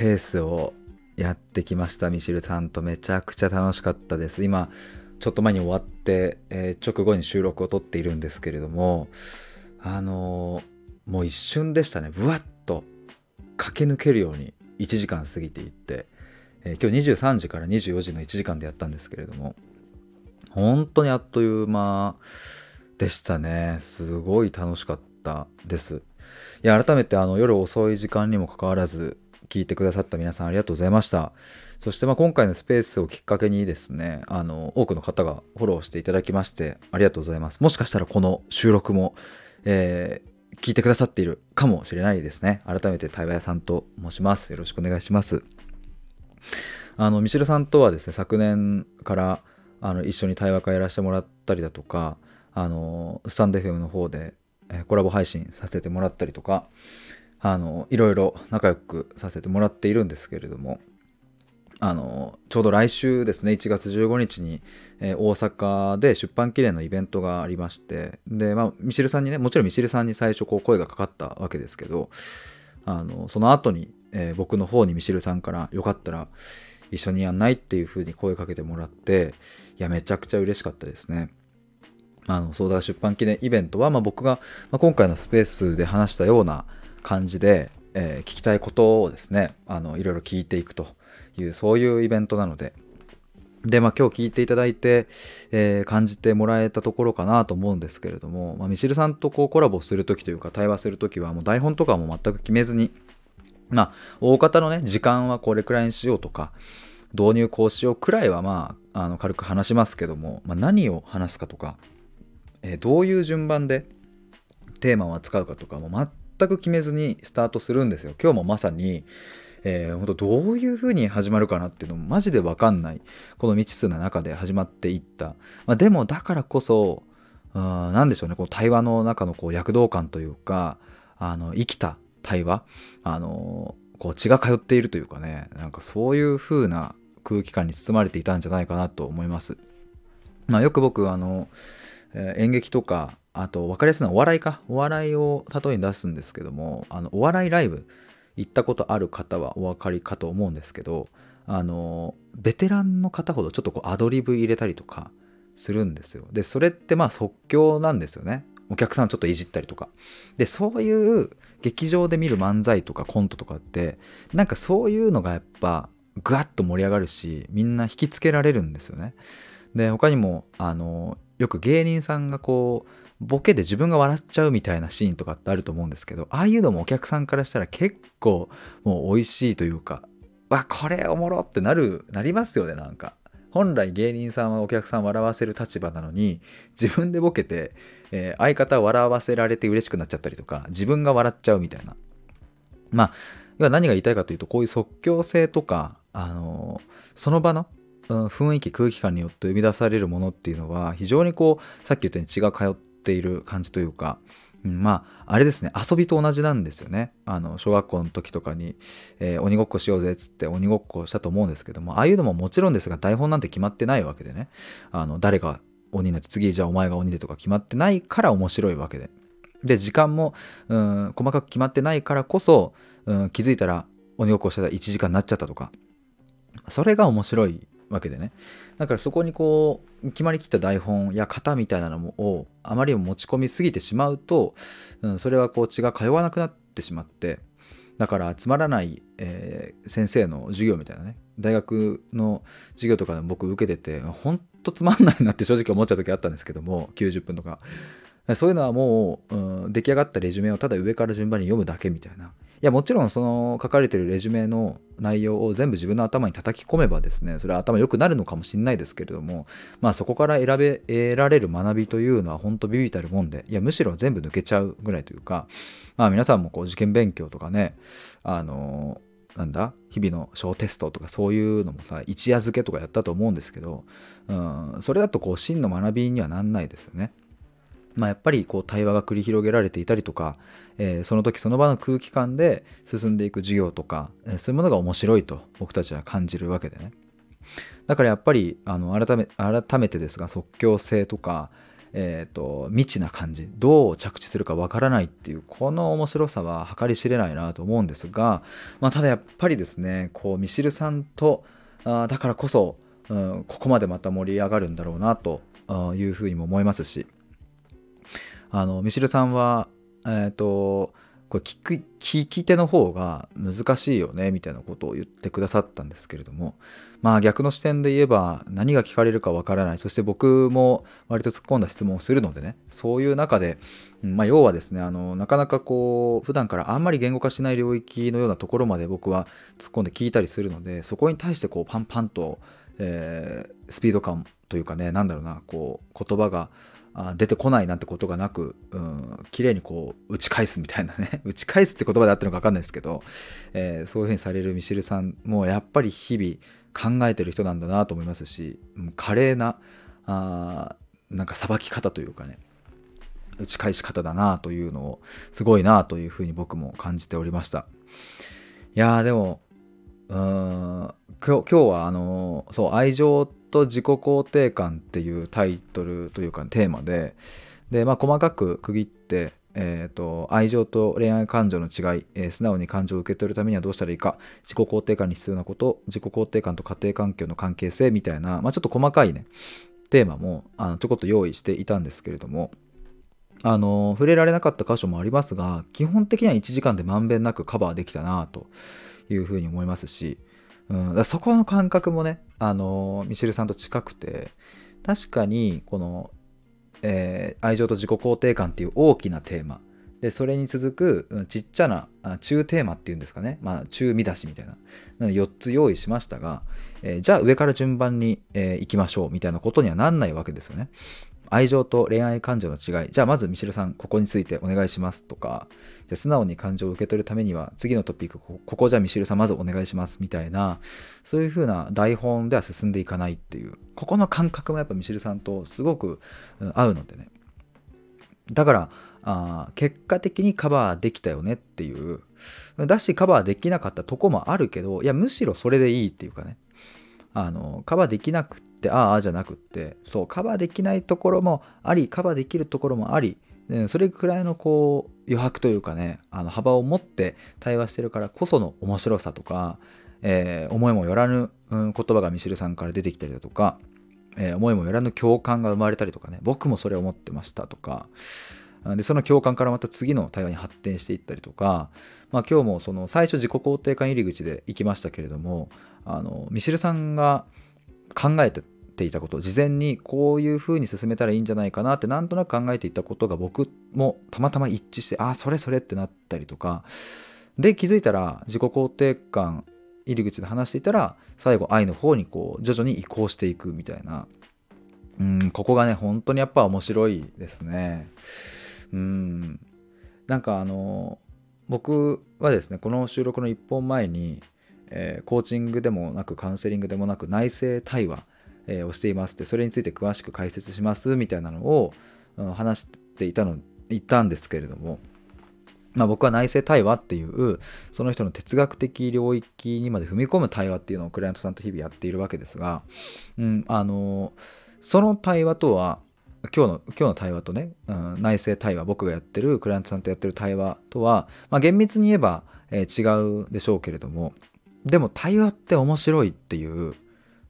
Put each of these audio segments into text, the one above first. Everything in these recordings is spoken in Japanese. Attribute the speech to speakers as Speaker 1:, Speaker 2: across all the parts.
Speaker 1: ペースをやってきました。ミシルさんとめちゃくちゃ楽しかったです。今ちょっと前に終わって、えー、直後に収録を撮っているんですけれどもあのー、もう一瞬でしたね。ぶわっと駆け抜けるように1時間過ぎていって、えー、今日23時から24時の1時間でやったんですけれども本当にあっという間でしたね。すごい楽しかったです。いや改めてあの夜遅い時間にもかかわらず聞いてくださった皆さんありがとうございました。そしてまあ今回のスペースをきっかけにですねあの多くの方がフォローしていただきましてありがとうございます。もしかしたらこの収録も、えー、聞いてくださっているかもしれないですね。改めて対話屋さんと申します。よろしくお願いします。あのミシルさんとはですね昨年からあの一緒に対話会やらせてもらったりだとかあのスタンド FM の方でコラボ配信させてもらったりとかあのいろいろ仲良くさせてもらっているんですけれどもあのちょうど来週ですね1月15日に、えー、大阪で出版記念のイベントがありましてで、まあ、ミシルさんにねもちろんミシルさんに最初こう声がかかったわけですけどあのその後に、えー、僕の方にミシルさんからよかったら一緒にやんないっていう風に声かけてもらっていやめちゃくちゃ嬉しかったですね。あの、ソーダ出版記念イベントは、まあ、僕が、まあ、今回のスペースで話したような感じで、えー、聞きたいことをですね、あの、いろいろ聞いていくという、そういうイベントなので、で、まあ、今日聞いていただいて、えー、感じてもらえたところかなと思うんですけれども、まあ、ミシルさんとこうコラボするときというか、対話するときは、もう台本とかも全く決めずに、まあ、大方のね、時間はこれくらいにしようとか、導入こうしようくらいは、まあ、あの軽く話しますけども、まあ、何を話すかとか、えー、どういう順番でテーマを扱うかとかも全く決めずにスタートするんですよ。今日もまさに、えー、本当どういう風に始まるかなっていうのもマジで分かんない。この未知数な中で始まっていった、まあ、でもだからこそ何でしょうね。こう対話の中のこう躍動感というかあの生きた対話。あのこう血が通っているというかね。なんかそういう風な空気感に包まれていたんじゃないかなと思います。まあ、よく僕あの、演劇とかあと分かりやすいのはお笑いか。お笑いを例えに出すんですけどもあのお笑いライブ行ったことある方はお分かりかと思うんですけどあのベテランの方ほどちょっとこうアドリブ入れたりとかするんですよ。でそれってまあ即興なんですよね。お客さんちょっといじったりとか。でそういう劇場で見る漫才とかコントとかってなんかそういうのがやっぱグワッと盛り上がるしみんな引きつけられるんですよね。で他にもあのよく芸人さんがこうボケで自分が笑っちゃうみたいなシーンとかってあると思うんですけどああいうのもお客さんからしたら結構もう美味しいというかわこれおもろってなるなりますよねなんか。本来芸人さんはお客さん笑わせる立場なのに自分でボケて、えー、相方笑わせられて嬉しくなっちゃったりとか自分が笑っちゃうみたいな。まあ要は何が言いたいかというとこういう即興性とか、あのー、その場の雰囲気空気感によって生み出されるものっていうのは非常にこうさっき言ったように血が通ってている感じというか、うん、まああれですね遊びと同じなんですよね。あの小学校の時とかに、えー、鬼ごっこしようぜっつって鬼ごっこしたと思うんですけどもああいうのももちろんですが台本なんて決まってないわけでね。あの誰が鬼になって次じゃあお前が鬼でとか決まってないから面白いわけで。で時間も、うん、細かく決まってないからこそ、うん、気づいたら鬼ごっこしてたら1時間になっちゃったとかそれが面白いわけでね。だからそこにこう決まりきった台本や型みたいなのをあまりにも持ち込みすぎてしまうと、うん、それはこう血が通わなくなってしまってだからつまらない、えー、先生の授業みたいなね大学の授業とかで僕受けててほんとつまんないなって 正直思っちゃう時あったんですけども90分とか。そういうのはもう、うん、出来上がったレジュメをただ上から順番に読むだけみたいな。いやもちろんその書かれてるレジュメの内容を全部自分の頭に叩き込めばですねそれは頭良くなるのかもしれないですけれどもまあそこから選べ得られる学びというのは本当ビビたるもんでいやむしろ全部抜けちゃうぐらいというかまあ皆さんもこう受験勉強とかねあのなんだ日々の小テストとかそういうのもさ一夜漬けとかやったと思うんですけど、うん、それだとこう真の学びにはなんないですよね。まあ、やっぱりこう対話が繰り広げられていたりとか、えー、その時その場の空気感で進んでいく授業とか、えー、そういうものが面白いと僕たちは感じるわけでね。だからやっぱりあの改め改めてですが即興性とか、えーと、未知な感じどう着地するかわからないっていうこの面白さは計り知れないなと思うんですが、まあ、ただやっぱりですねこうミシルさんとあだからこそ、うん、ここまでまた盛り上がるんだろうなというふうにも思いますしあのミシルさんはえっ、ー、とこれ聞く聞き手の方が難しいよねみたいなことを言ってくださったんですけれどもまあ逆の視点で言えば何が聞かれるかわからない。そして僕も割と突っ込んだ質問をするのでねそういう中で、まあ、要はですねあのなかなかこう普段からあんまり言語化しない領域のようなところまで僕は突っ込んで聞いたりするのでそこに対してこうパンパンと、えー、スピード感というかねなんだろうなこう言葉が出てこないなんてことがなく、うん、綺麗にこう打ち返すみたいなね。打ち返すって言葉であってるのか分かんないですけど、えー、そういうふうにされるミシルさんもやっぱり日々考えてる人なんだなと思いますし華麗なあなんかさばき方というかね打ち返し方だなというのをすごいなというふうに僕も感じておりました。いやーでもうーん今日はあのそう愛情ってと自己肯定感っていうタイトルというかテーマでで、まあ、細かく区切って、えーと、愛情と恋愛感情の違い、えー、素直に感情を受け取るためにはどうしたらいいか自己肯定感に必要なこと自己肯定感と家庭環境の関係性みたいな、まあ、ちょっと細かいねテーマもあのちょこっと用意していたんですけれどもあの触れられなかった箇所もありますが基本的には1時間でまんべんなくカバーできたなというふうに思いますしうん、だそこの感覚もね、あのミシェルさんと近くて確かにこの、えー、愛情と自己肯定感っていう大きなテーマ。でそれに続く、ちっちゃな中テーマっていうんですかね、まあ、中見出しみたいな。4つ用意しましたが、えー、じゃあ上から順番に、えー、行きましょうみたいなことにはなんないわけですよね。愛情と恋愛感情の違い。じゃあまずミシルさん、ここについてお願いしますとか、じゃ素直に感情を受け取るためには、次のトピック、ここじゃあミシルさんまずお願いしますみたいな、そういう風な台本では進んでいかないっていう、ここの感覚もやっぱミシルさんとすごく合うのでね。だから、あ結果的にカバーできたよねっていう、だしカバーできなかったとこもあるけど、いや、むしろそれでいいっていうかね。あのカバーできなくってああじゃなくってそうカバーできないところもありカバーできるところもありそれくらいのこう余白というかねあの幅を持って対話してるからこその面白さとか、えー、思いもよらぬ、言葉がミシルさんから出てきたりだとか、えー、思いもよらぬ共感が生まれたりとかね僕もそれを思ってましたとかでその共感からまた次の対話に発展していったりとか、まあ、今日もその最初自己肯定感入り口で行きましたけれどもあのミシルさんが考えていたこと事前にこういう風に進めたらいいんじゃないかなってなんとなく考えていたことが僕もたまたま一致してああそれそれってなったりとか。で気づいたら自己肯定感入り口で話していたら最後愛の方にこう徐々に移行していくみたいな。うんここがね本当にやっぱ面白いですね。うん。なんかあの僕はですねこの収録の1本前にえー、コーチングでもなくカウンセリングでもなく内政対話、えー、をしていますってそれについて詳しく解説しますみたいなのを、うん、話していたの言ったんですけれども、まあ、僕は内政対話っていうその人の哲学的領域にまで踏み込む対話っていうのをクライアントさんと日々やっているわけですが、うん、あのその対話とは今日の今日の対話とね、うん、内政対話僕がやってるクライアントさんとやってる対話とは、まあ、厳密に言えば、えー、違うでしょうけれどもでも対話って面白いっていう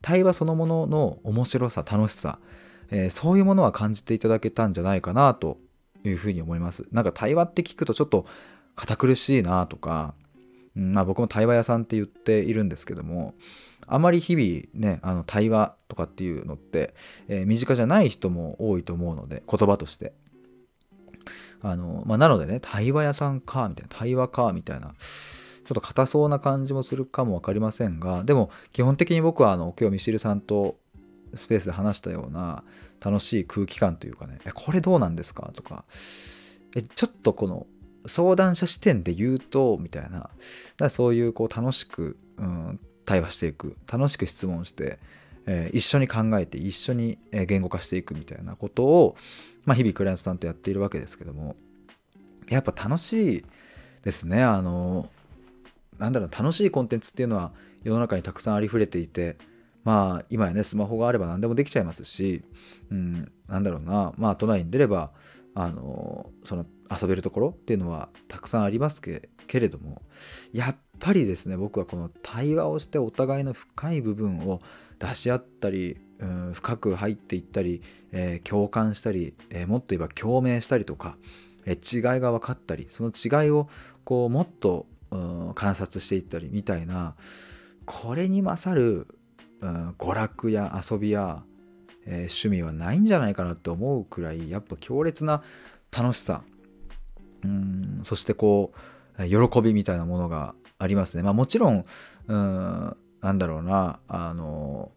Speaker 1: 対話そのものの面白さ楽しさ、えー、そういうものは感じていただけたんじゃないかなというふうに思います。なんか対話って聞くとちょっと堅苦しいなとか、うん、まあ僕も対話屋さんって言っているんですけどもあまり日々ねあの対話とかっていうのって、えー、身近じゃない人も多いと思うので言葉として。あの、まあ、なのでね対話屋さんかみたいな対話かみたいなちょっと硬そうな感じもするかも分かりませんがでも基本的に僕はあの今日ミシルさんとスペースで話したような楽しい空気感というかねえこれどうなんですか？とかえちょっとこの相談者視点で言うとみたいなだそういうこう楽しく、うん、対話していく楽しく質問して、えー、一緒に考えて一緒に言語化していくみたいなことを、まあ、日々クライアントさんとやっているわけですけどもやっぱ楽しいですね。あのなんだろう楽しいコンテンツっていうのは世の中にたくさんありふれていてまあ今やねスマホがあれば何でもできちゃいますし、うん、なんだろうなまあ都内に出ればあのその遊べるところっていうのはたくさんありますけれどもやっぱりですね僕はこの対話をしてお互いの深い部分を出し合ったり、うん、深く入っていったり、えー、共感したり、えー、もっと言えば共鳴したりとか、えー、違いが分かったりその違いをこうもっと、観察していったりみたいなこれに勝る、うん、娯楽や遊びや、え趣味はないんじゃないかなって思うくらいやっぱ強烈な楽しさうんそしてこう喜びみたいなものがありますね。まあもちろん、うん、なんだろうな、あの、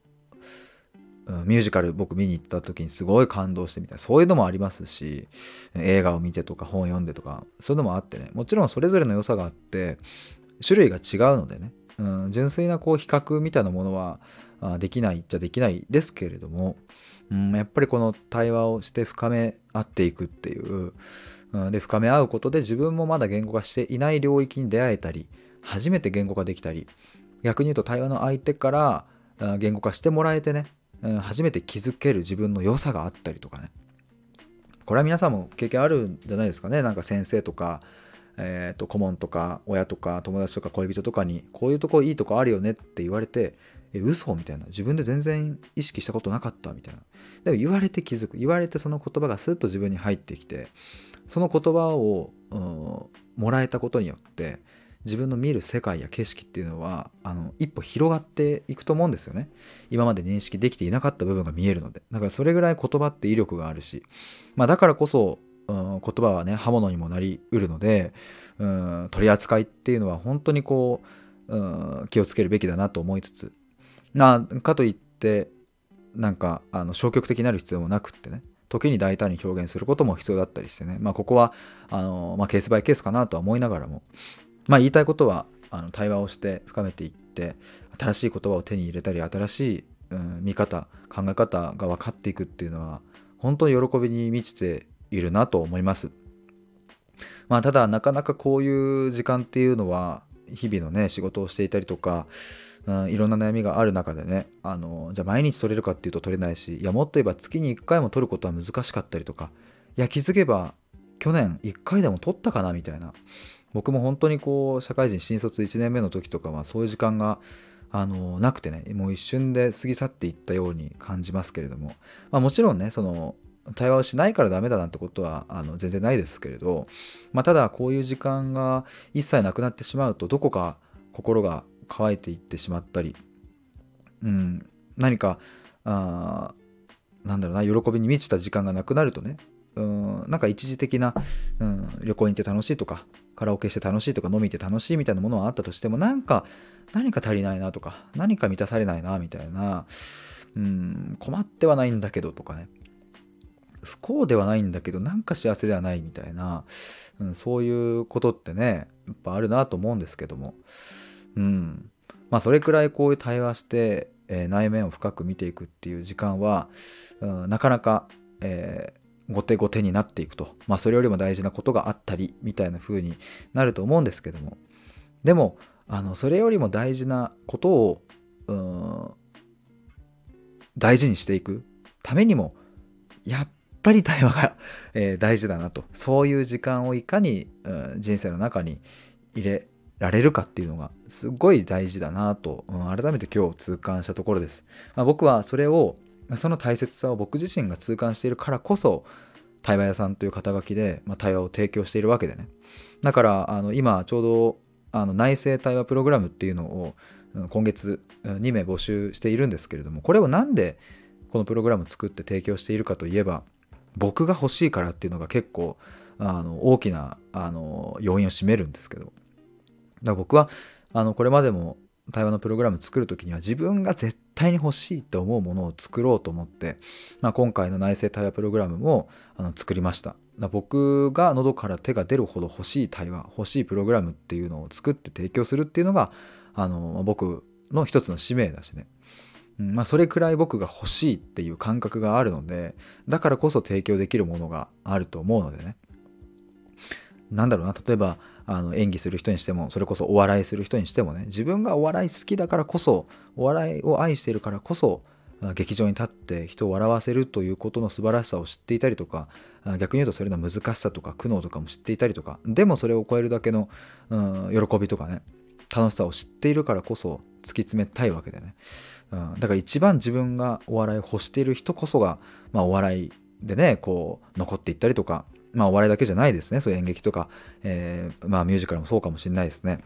Speaker 1: ミュージカル僕見に行った時にすごい感動してみたい。なそういうのもありますし映画を見てとか本読んでとかそういうのもあってね。もちろんそれぞれの良さがあって種類が違うのでね、うん、純粋なこう比較みたいなものはできないっちゃできないですけれども、うん、やっぱりこの対話をして深め合っていくっていう、うん、で深め合うことで自分もまだ言語化していない領域に出会えたり初めて言語化できたり逆に言うと対話の相手から言語化してもらえてね初めて気づける自分の良さがあったりとかね。これは皆さんも経験あるんじゃないですかね。なんか先生とか、えー、と顧問とか親とか友達とか恋人とかにこういうとこいいとこあるよねって言われてえ嘘みたいな。自分で全然意識したことなかったみたいな。でも言われて気づく。言われてその言葉がスッと自分に入ってきてその言葉を、うん、もらえたことによって自分の見る世界や景色っていうのはあの一歩広がっていくと思うんですよね。今まで認識できていなかった部分が見えるので。だからそれぐらい言葉って威力があるし、まあ、だからこそ、うん、言葉はね刃物にもなりうるので、うん、取り扱いっていうのは本当にこう、うん、気をつけるべきだなと思いつつ。なかといってなんかあの消極的になる必要もなくってね。時に大胆に表現することも必要だったりしてね、まあ、ここはあの、まあ、ケースバイケースかなとは思いながらも、まあ言いたいことはあの対話をして深めていって新しい言葉を手に入れたり新しい、うん、見方考え方が分かっていくっていうのは本当に喜びに満ちているなと思います。まあただなかなかこういう時間っていうのは日々のね仕事をしていたりとか、うん、いろんな悩みがある中でねあのじゃあ毎日取れるかっていうと取れないしいやもっと言えば月に1回も取ることは難しかったりとかいや気づけば去年1回でも取ったかなみたいな僕も本当にこう社会人新卒1年目の時とかはそういう時間があのなくてねもう一瞬で過ぎ去っていったように感じますけれども、まあ、もちろんねその対話をしないからダメだなんてことはあの全然ないですけれど、まあ、ただこういう時間が一切なくなってしまうとどこか心が乾いていってしまったり、うん、何かあなんだろうな喜びに満ちた時間がなくなるとねうんなんか一時的な、うん、旅行に行って楽しいとかカラオケして楽しいとか飲み行って楽しいみたいなものはあったとしてもなんか何か足りないなとか何か満たされないなみたいな、うん、困ってはないんだけどとかね。不幸ではないんだけどなんか幸せではないみたいな、うん、そういうことってねやっぱあるなと思うんですけども。うん。まあそれくらいこういう対話して、えー、内面を深く見ていくっていう時間は、うん、なかなか、えー後手後手になっていくと、まあ、それよりも大事なことがあったりみたいな風になると思うんですけども。でもあのそれよりも大事なことをうん大事にしていくためにもやっぱり対話が、えー、大事だなと。そういう時間をいかに、うん、人生の中に入れられるかっていうのがすごい大事だなと、改めて今日痛感したところです、まあ、僕はそれをその大切さを僕自身が痛感しているからこそ対話屋さんという肩書きで、まあ、対話を提供しているわけでね。だからあの今ちょうどあの内政対話プログラムっていうのを今月2名募集しているんですけれどもこれを何でこのプログラム作って提供しているかといえば僕が欲しいからっていうのが結構あの大きなあの要因を占めるんですけど。だから僕はあのこれまでも対話のプログラム作る時には自分が絶対に欲しいって思うものを作ろうと思って、まあ、今回の内政対話プログラムもあの作りました。僕が喉から手が出るほど欲しい対話欲しいプログラムっていうのを作って提供するっていうのがあの僕の一つの使命だしね、うんまあ、それくらい僕が欲しいっていう感覚があるのでだからこそ提供できるものがあると思うのでね。なんだろうな例えばあの演技する人にしてもそれこそお笑いする人にしてもね自分がお笑い好きだからこそお笑いを愛してるからこそ劇場に立って人を笑わせるということの素晴らしさを知っていたりとか逆に言うとそれの難しさとか苦悩とかも知っていたりとかでもそれを超えるだけの、うん、喜びとかね楽しさを知っているからこそ突き詰めたいわけでね、うん、だから一番自分がお笑いを欲している人こそが、まあ、お笑いでねこう残っていったりとかまあお笑いだけじゃないですね。そういう演劇とか、えー、まあミュージカルもそうかもしれないですね。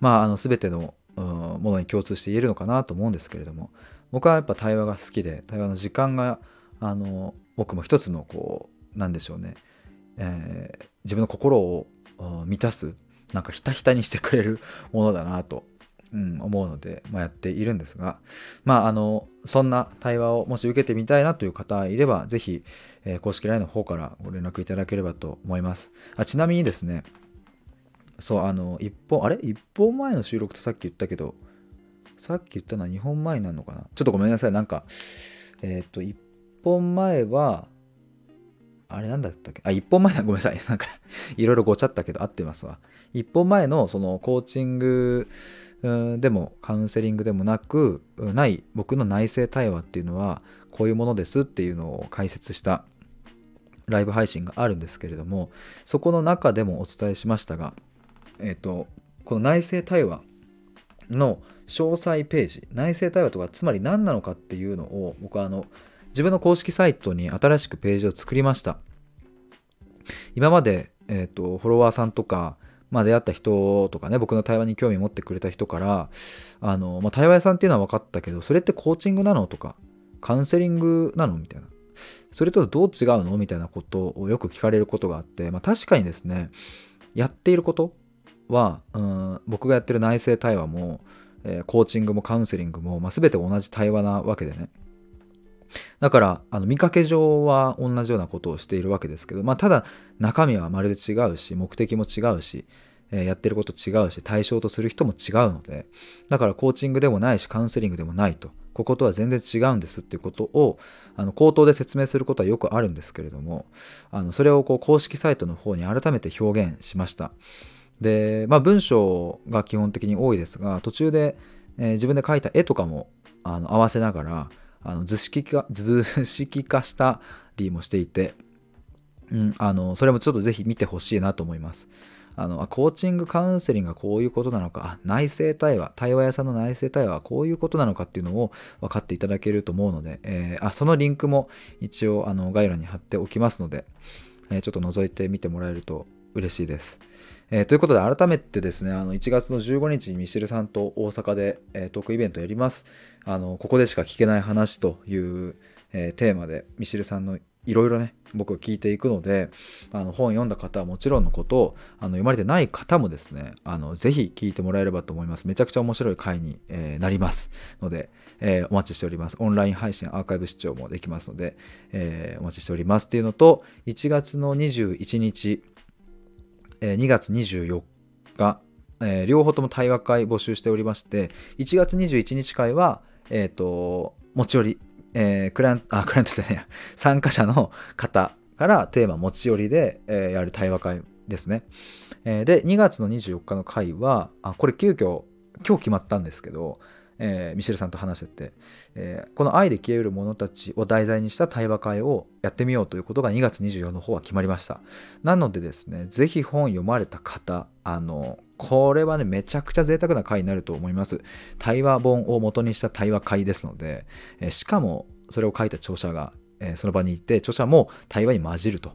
Speaker 1: まああの全てのものに共通して言えるのかなと思うんですけれども。僕はやっぱ対話が好きで対話の時間があの僕も一つのこうなんでしょうね、えー、自分の心を満たすなんかひたひたにしてくれるものだなと、うん、思うので、まあ、やっているんですがまああのそんな対話をもし受けてみたいなという方いれば是非、えー、公式 LINE の方からご連絡いただければと思います。あちなみにですねそうあの1本あれ？1本前の収録とさっき言ったけどさっき言ったのは2本前になるのかな？ちょっとごめんなさい。なんかえっ、ー、と1本前はあれなんだったっけ？あ1本前だ。ごめんなさい。なんかいろいろごちゃったけど合ってますわ。1本前のそのコーチングでもカウンセリングでもなくない僕の内政対話っていうのはこういうものですっていうのを解説したライブ配信があるんですけれどもそこの中でもお伝えしましたがえっ、ー、とこの内政対話の詳細ページ内政対話とかつまり何なのかっていうのを僕はあの自分の公式サイトに新しくページを作りました。今まで、えーと、フォロワーさんとか、まあ、出会った人とかね僕の対話に興味持ってくれた人からあの、まあ、対話屋さんっていうのは分かったけどそれってコーチングなのとかカウンセリングなのみたいな。それとどう違うのみたいなことをよく聞かれることがあって、まあ、確かにですねやっていることは、うん、僕がやってる内政対話も、えー、コーチングもカウンセリングも、まあ、全て同じ対話なわけでね。だからあの見かけ上は同じようなことをしているわけですけど、まあ、ただ中身はまるで違うし目的も違うし、えー、やってること違うし対象とする人も違うのでだからコーチングでもないしカウンセリングでもないとこことは全然違うんですっていうことをあの口頭で説明することはよくあるんですけれどもあのそれをこう公式サイトの方に改めて表現しました。で、まあ、文章が基本的に多いですが途中で、えー、自分で描いた絵とかもあの合わせながらあの図式化 図式化したりもしていて、うん、あのそれもちょっとぜひ見てほしいなと思います。あのコーチングカウンセリングがこういうことなのか内政対話対話屋さんの内政対話はこういうことなのかっていうのを分かっていただけると思うので、えー、あそのリンクも一応あの概要欄に貼っておきますので、えー、ちょっと覗いてみてもらえると嬉しいです。えー、ということで改めてですねあの1月の15日にミシェルさんと大阪で、えー、トークイベントやります。あのここでしか聞けない話という、えー、テーマでミシェルさんのいろいろね僕は聞いていくのであの本読んだ方はもちろんのことあの読まれてない方もですねあのぜひ聞いてもらえればと思います。めちゃくちゃ面白い回に、えー、なりますので、えー、お待ちしております。オンライン配信アーカイブ視聴もできますので、えー、お待ちしておりますっていうのと1月の21日え2月24日、えー、両方とも対話会募集しておりまして、1月21日会は、えっ、ー、と、持ち寄り、えー、クライアント、あ、クライアントじゃない、参加者の方からテーマ持ち寄りで、えー、やる対話会ですね。えー、で、2月の24日の会は、あ、これ急遽、今日決まったんですけど、えー、ミシェルさんと話してて、えー、この愛で消えうる者たちを題材にした対話会をやってみようということが2月24の方は決まりました。なのでですね、ぜひ本読まれた方、あの、これはね、めちゃくちゃ贅沢な回になると思います。対話本を元にした対話会ですので、えー、しかもそれを書いた著者が、えその場にいて、著者も対話に混じると。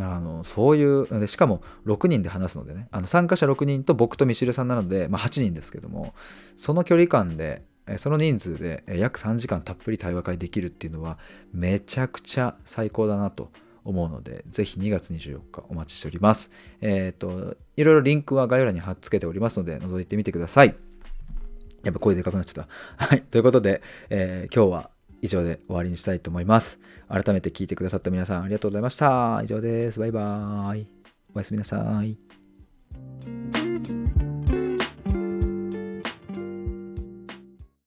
Speaker 1: あのそういうしかも6人で話すのでねあの参加者6人と僕とミシルさんなので、まあ、8人ですけどもその距離感でその人数で約3時間たっぷり対話会できるっていうのはめちゃくちゃ最高だなと思うのでぜひ2月24日お待ちしておりますえっ、ー、といろいろリンクは概要欄に貼っつけておりますので覗いてみてくださいやっぱ声でかくなっちゃった。はい。ということで、えー、今日は以上で終わりにしたいと思います。改めて聞いてくださった皆さんありがとうございました。以上です。バイバーイ。おやすみなさい。